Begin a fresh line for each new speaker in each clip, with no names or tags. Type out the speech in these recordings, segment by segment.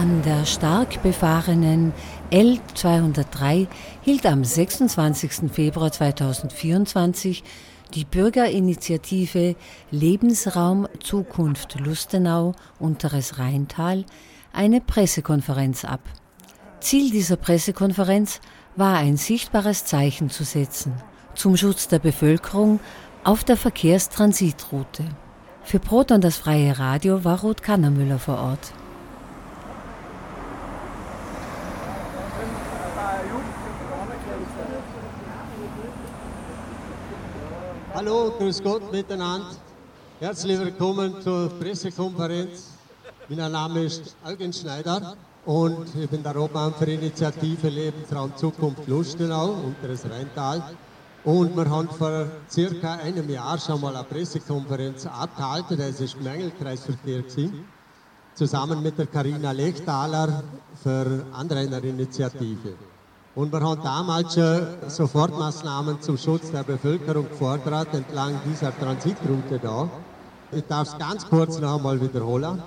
An der stark befahrenen L203 hielt am 26. Februar 2024 die Bürgerinitiative Lebensraum Zukunft Lustenau Unteres Rheintal eine Pressekonferenz ab. Ziel dieser Pressekonferenz war ein sichtbares Zeichen zu setzen zum Schutz der Bevölkerung auf der Verkehrstransitroute. Für Proton das freie Radio war Ruth Kannermüller vor Ort.
Hallo, grüß Gott miteinander. Herzlich willkommen zur Pressekonferenz. Mein Name ist Eugen Schneider und ich bin der Obmann für Initiative Lebensraum Zukunft Lustenau unteres Rheintal. Und wir haben vor circa einem Jahr schon mal eine Pressekonferenz abgehalten, das ist Mängelkreisverkehr gewesen, zusammen mit der Karina Lechtaler für Anrainerinitiative. Und wir haben damals schon Sofortmaßnahmen zum Schutz der Bevölkerung gefordert, entlang dieser Transitroute da. Ich darf es ganz kurz noch einmal wiederholen.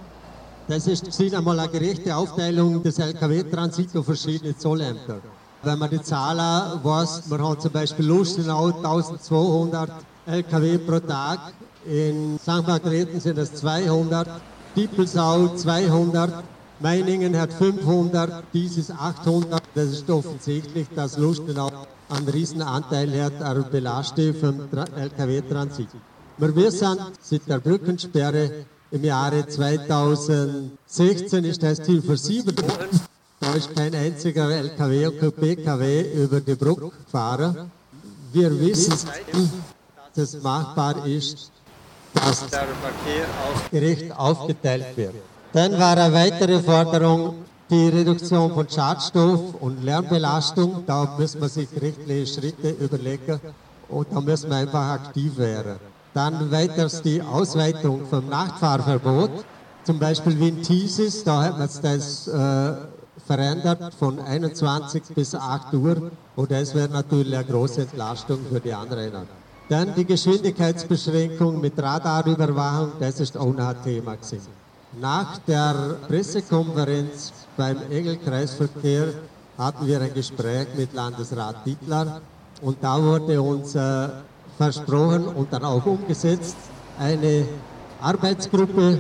Das ist einmal eine gerechte Aufteilung des Lkw-Transits auf verschiedene Zollämter. Wenn man die Zahlen weiß, wir haben zum Beispiel Lustenau 1200 Lkw pro Tag, in St. Margrethen sind es 200, Diepelsau 200, Meiningen hat 500, dies ist 800. Das ist offensichtlich, dass Lustenau einen riesen Anteil hat an Belastung vom Lkw-Transit. Wir wissen, seit der Brückensperre im Jahre 2016 ist das Ziel versieben worden. Da ist kein einziger LKW und PKW über die Brücke gefahren. Wir wissen, dass es machbar ist, dass der Verkehr gerecht aufgeteilt wird. Dann war eine weitere Forderung die Reduktion von Schadstoff und Lärmbelastung. Da müssen wir sich rechtliche Schritte überlegen und da müssen wir einfach aktiv werden. Dann weiters die Ausweitung vom Nachtfahrverbot. Zum Beispiel wie in Thiesis, da hat man das äh, verändert von 21 bis 8 Uhr und das wäre natürlich eine große Entlastung für die Anrainer. Dann die Geschwindigkeitsbeschränkung mit Radarüberwachung, das ist auch ein Thema gewesen. Nach der Pressekonferenz beim Engelkreisverkehr hatten wir ein Gespräch mit Landesrat Dietler und da wurde uns äh, versprochen und dann auch umgesetzt eine Arbeitsgruppe,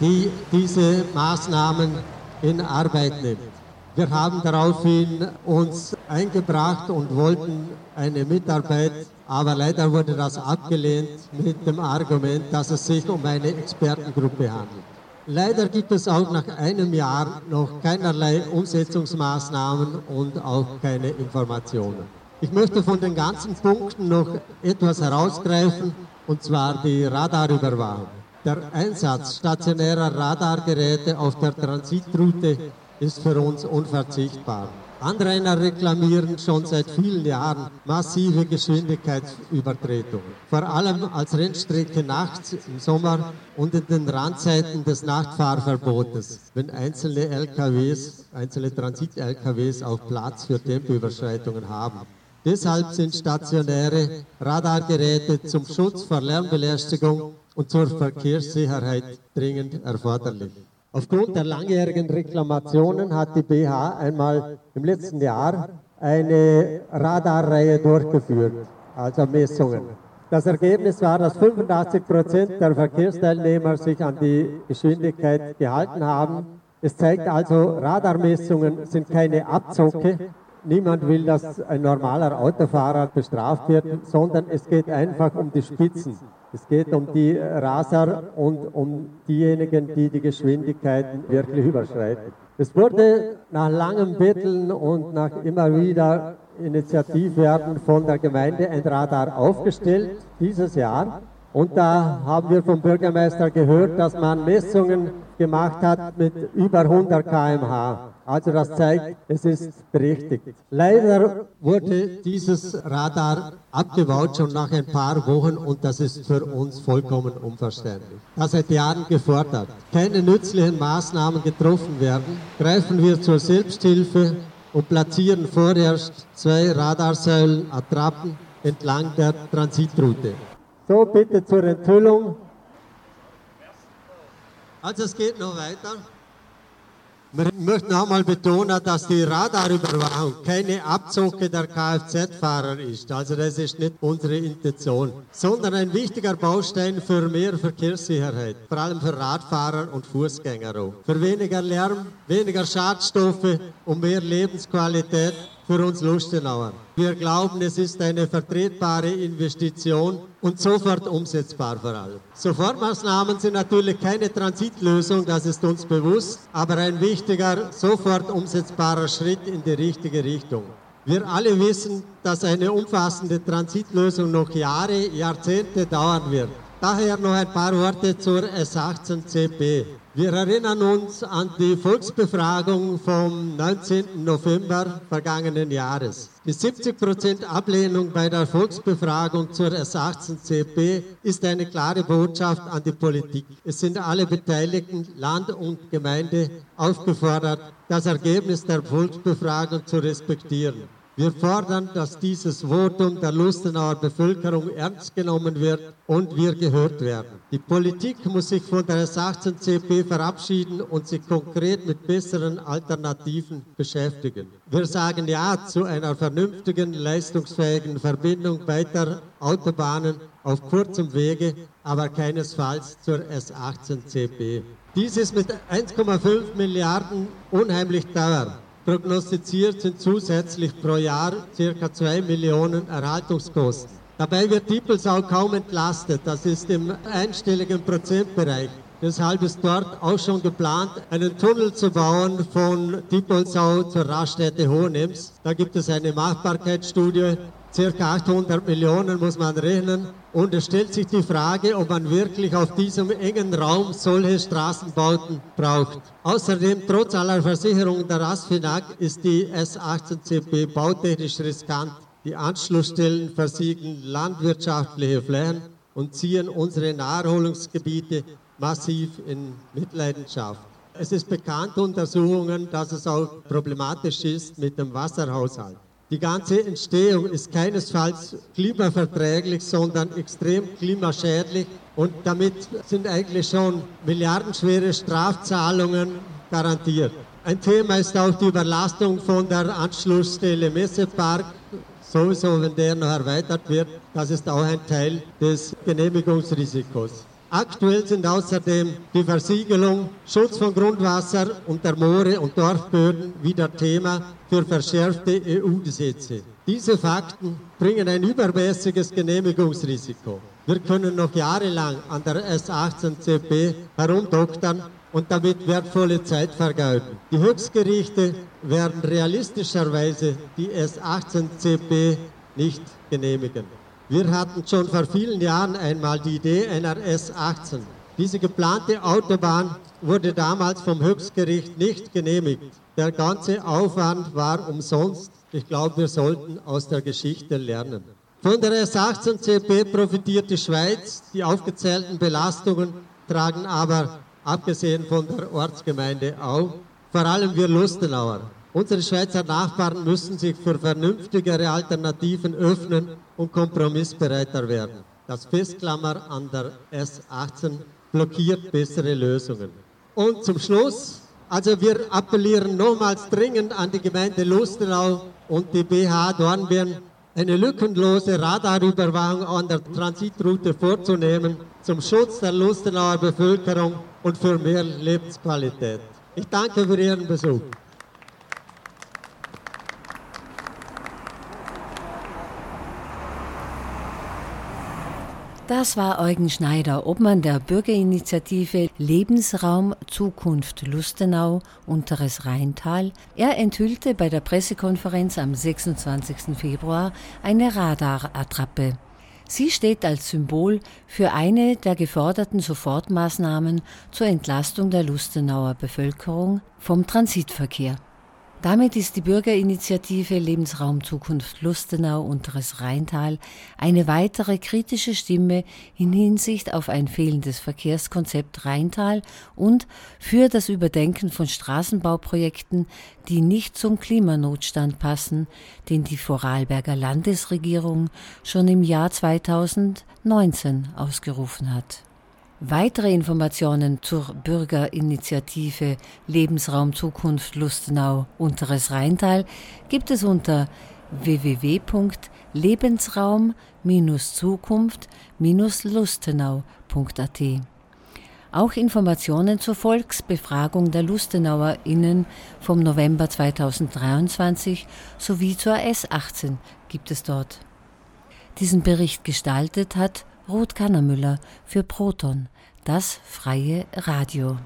die diese Maßnahmen in Arbeit nimmt. Wir haben daraufhin uns eingebracht und wollten eine Mitarbeit, aber leider wurde das abgelehnt mit dem Argument, dass es sich um eine Expertengruppe handelt. Leider gibt es auch nach einem Jahr noch keinerlei Umsetzungsmaßnahmen und auch keine Informationen. Ich möchte von den ganzen Punkten noch etwas herausgreifen, und zwar die Radarüberwachung. Der Einsatz stationärer Radargeräte auf der Transitroute ist für uns unverzichtbar. Anrainer reklamieren schon seit vielen Jahren massive Geschwindigkeitsübertretungen. Vor allem als Rennstrecke nachts im Sommer und in den Randzeiten des Nachtfahrverbotes, wenn einzelne LKWs, einzelne Transit-LKWs auch Platz für Tempoüberschreitungen haben. Deshalb sind stationäre Radargeräte zum Schutz vor Lärmbelästigung und zur Verkehrssicherheit dringend erforderlich. Aufgrund der langjährigen Reklamationen hat die BH einmal im letzten Jahr eine Radarreihe durchgeführt, also Messungen. Das Ergebnis war, dass 85 Prozent der Verkehrsteilnehmer sich an die Geschwindigkeit gehalten haben. Es zeigt also, Radarmessungen sind keine Abzocke. Niemand will, dass ein normaler Autofahrer bestraft wird, sondern es geht einfach um die Spitzen. Es geht um die Raser und um diejenigen, die die Geschwindigkeiten wirklich überschreiten. Es wurde nach langem Betteln und nach immer wieder Initiativwerden von der Gemeinde ein Radar aufgestellt, dieses Jahr. Und da haben wir vom Bürgermeister gehört, dass man Messungen gemacht hat mit über 100 km/h. Also das zeigt, es ist berechtigt. Leider wurde dieses Radar abgebaut schon nach ein paar Wochen und das ist für uns vollkommen unverständlich. Das seit Jahren gefordert. Keine nützlichen Maßnahmen getroffen werden, greifen wir zur Selbsthilfe und platzieren vorerst zwei Radarsäulen Attrappen entlang der Transitroute. So, bitte zur Enthüllung. Also es geht noch weiter. Wir möchten nochmal betonen, dass die Radarüberwachung keine Abzocke der Kfz-Fahrer ist. Also das ist nicht unsere Intention, sondern ein wichtiger Baustein für mehr Verkehrssicherheit, vor allem für Radfahrer und Fußgänger auch. Für weniger Lärm, weniger Schadstoffe und mehr Lebensqualität für uns Lustenauer. Wir glauben, es ist eine vertretbare Investition und sofort umsetzbar vor allem. Sofortmaßnahmen sind natürlich keine Transitlösung, das ist uns bewusst, aber ein wichtiger, sofort umsetzbarer Schritt in die richtige Richtung. Wir alle wissen, dass eine umfassende Transitlösung noch Jahre, Jahrzehnte dauern wird. Daher noch ein paar Worte zur S18CP. Wir erinnern uns an die Volksbefragung vom 19. November vergangenen Jahres. Die 70% Ablehnung bei der Volksbefragung zur S18CP ist eine klare Botschaft an die Politik. Es sind alle Beteiligten, Land und Gemeinde, aufgefordert, das Ergebnis der Volksbefragung zu respektieren. Wir fordern, dass dieses Votum der Lustenauer Bevölkerung ernst genommen wird und wir gehört werden. Die Politik muss sich von der S18CP verabschieden und sich konkret mit besseren Alternativen beschäftigen. Wir sagen Ja zu einer vernünftigen, leistungsfähigen Verbindung weiter Autobahnen auf kurzem Wege, aber keinesfalls zur S18CP. Dies ist mit 1,5 Milliarden unheimlich teuer. Prognostiziert sind zusätzlich pro Jahr ca. 2 Millionen Erhaltungskosten. Dabei wird Diepelsau kaum entlastet, das ist im einstelligen Prozentbereich. Deshalb ist dort auch schon geplant, einen Tunnel zu bauen von Diepelsau zur Raststätte Hohenems. Da gibt es eine Machbarkeitsstudie, circa 800 Millionen muss man rechnen. Und es stellt sich die Frage, ob man wirklich auf diesem engen Raum solche Straßenbauten braucht. Außerdem, trotz aller Versicherungen der ASFINAG, ist die S18CP bautechnisch riskant. Die Anschlussstellen versiegeln landwirtschaftliche Flächen und ziehen unsere Naherholungsgebiete massiv in Mitleidenschaft. Es ist bekannt Untersuchungen, dass es auch problematisch ist mit dem Wasserhaushalt. Die ganze Entstehung ist keinesfalls klimaverträglich, sondern extrem klimaschädlich und damit sind eigentlich schon milliardenschwere Strafzahlungen garantiert. Ein Thema ist auch die Überlastung von der Anschlussstelle Messepark. Sowieso, wenn der noch erweitert wird, das ist auch ein Teil des Genehmigungsrisikos. Aktuell sind außerdem die Versiegelung, Schutz von Grundwasser und der Moore und Dorfböden wieder Thema für verschärfte EU-Gesetze. Diese Fakten bringen ein übermäßiges Genehmigungsrisiko. Wir können noch jahrelang an der S18CP herumdoktern und damit wertvolle Zeit vergeuden. Die Höchstgerichte werden realistischerweise die S18CP nicht genehmigen. Wir hatten schon vor vielen Jahren einmal die Idee einer S18. Diese geplante Autobahn wurde damals vom Höchstgericht nicht genehmigt. Der ganze Aufwand war umsonst. Ich glaube, wir sollten aus der Geschichte lernen. Von der S18CP profitiert die Schweiz. Die aufgezählten Belastungen tragen aber, abgesehen von der Ortsgemeinde, auch vor allem wir Lustenauer. Unsere Schweizer Nachbarn müssen sich für vernünftigere Alternativen öffnen und kompromissbereiter werden. Das Festklammer an der S18 blockiert bessere Lösungen. Und zum Schluss, also wir appellieren nochmals dringend an die Gemeinde Lustenau und die BH Dornbirn, eine lückenlose Radarüberwachung an der Transitroute vorzunehmen zum Schutz der Lustenauer Bevölkerung und für mehr Lebensqualität. Ich danke für Ihren Besuch.
Das war Eugen Schneider, Obmann der Bürgerinitiative Lebensraum Zukunft Lustenau Unteres Rheintal. Er enthüllte bei der Pressekonferenz am 26. Februar eine Radarattrappe. Sie steht als Symbol für eine der geforderten Sofortmaßnahmen zur Entlastung der Lustenauer Bevölkerung vom Transitverkehr. Damit ist die Bürgerinitiative Lebensraum Zukunft Lustenau Unteres Rheintal eine weitere kritische Stimme in Hinsicht auf ein fehlendes Verkehrskonzept Rheintal und für das Überdenken von Straßenbauprojekten, die nicht zum Klimanotstand passen, den die Vorarlberger Landesregierung schon im Jahr 2019 ausgerufen hat. Weitere Informationen zur Bürgerinitiative Lebensraum Zukunft Lustenau Unteres Rheintal gibt es unter www.lebensraum-zukunft-lustenau.at. Auch Informationen zur Volksbefragung der LustenauerInnen vom November 2023 sowie zur S18 gibt es dort. Diesen Bericht gestaltet hat Ruth Kannermüller für Proton, das freie Radio.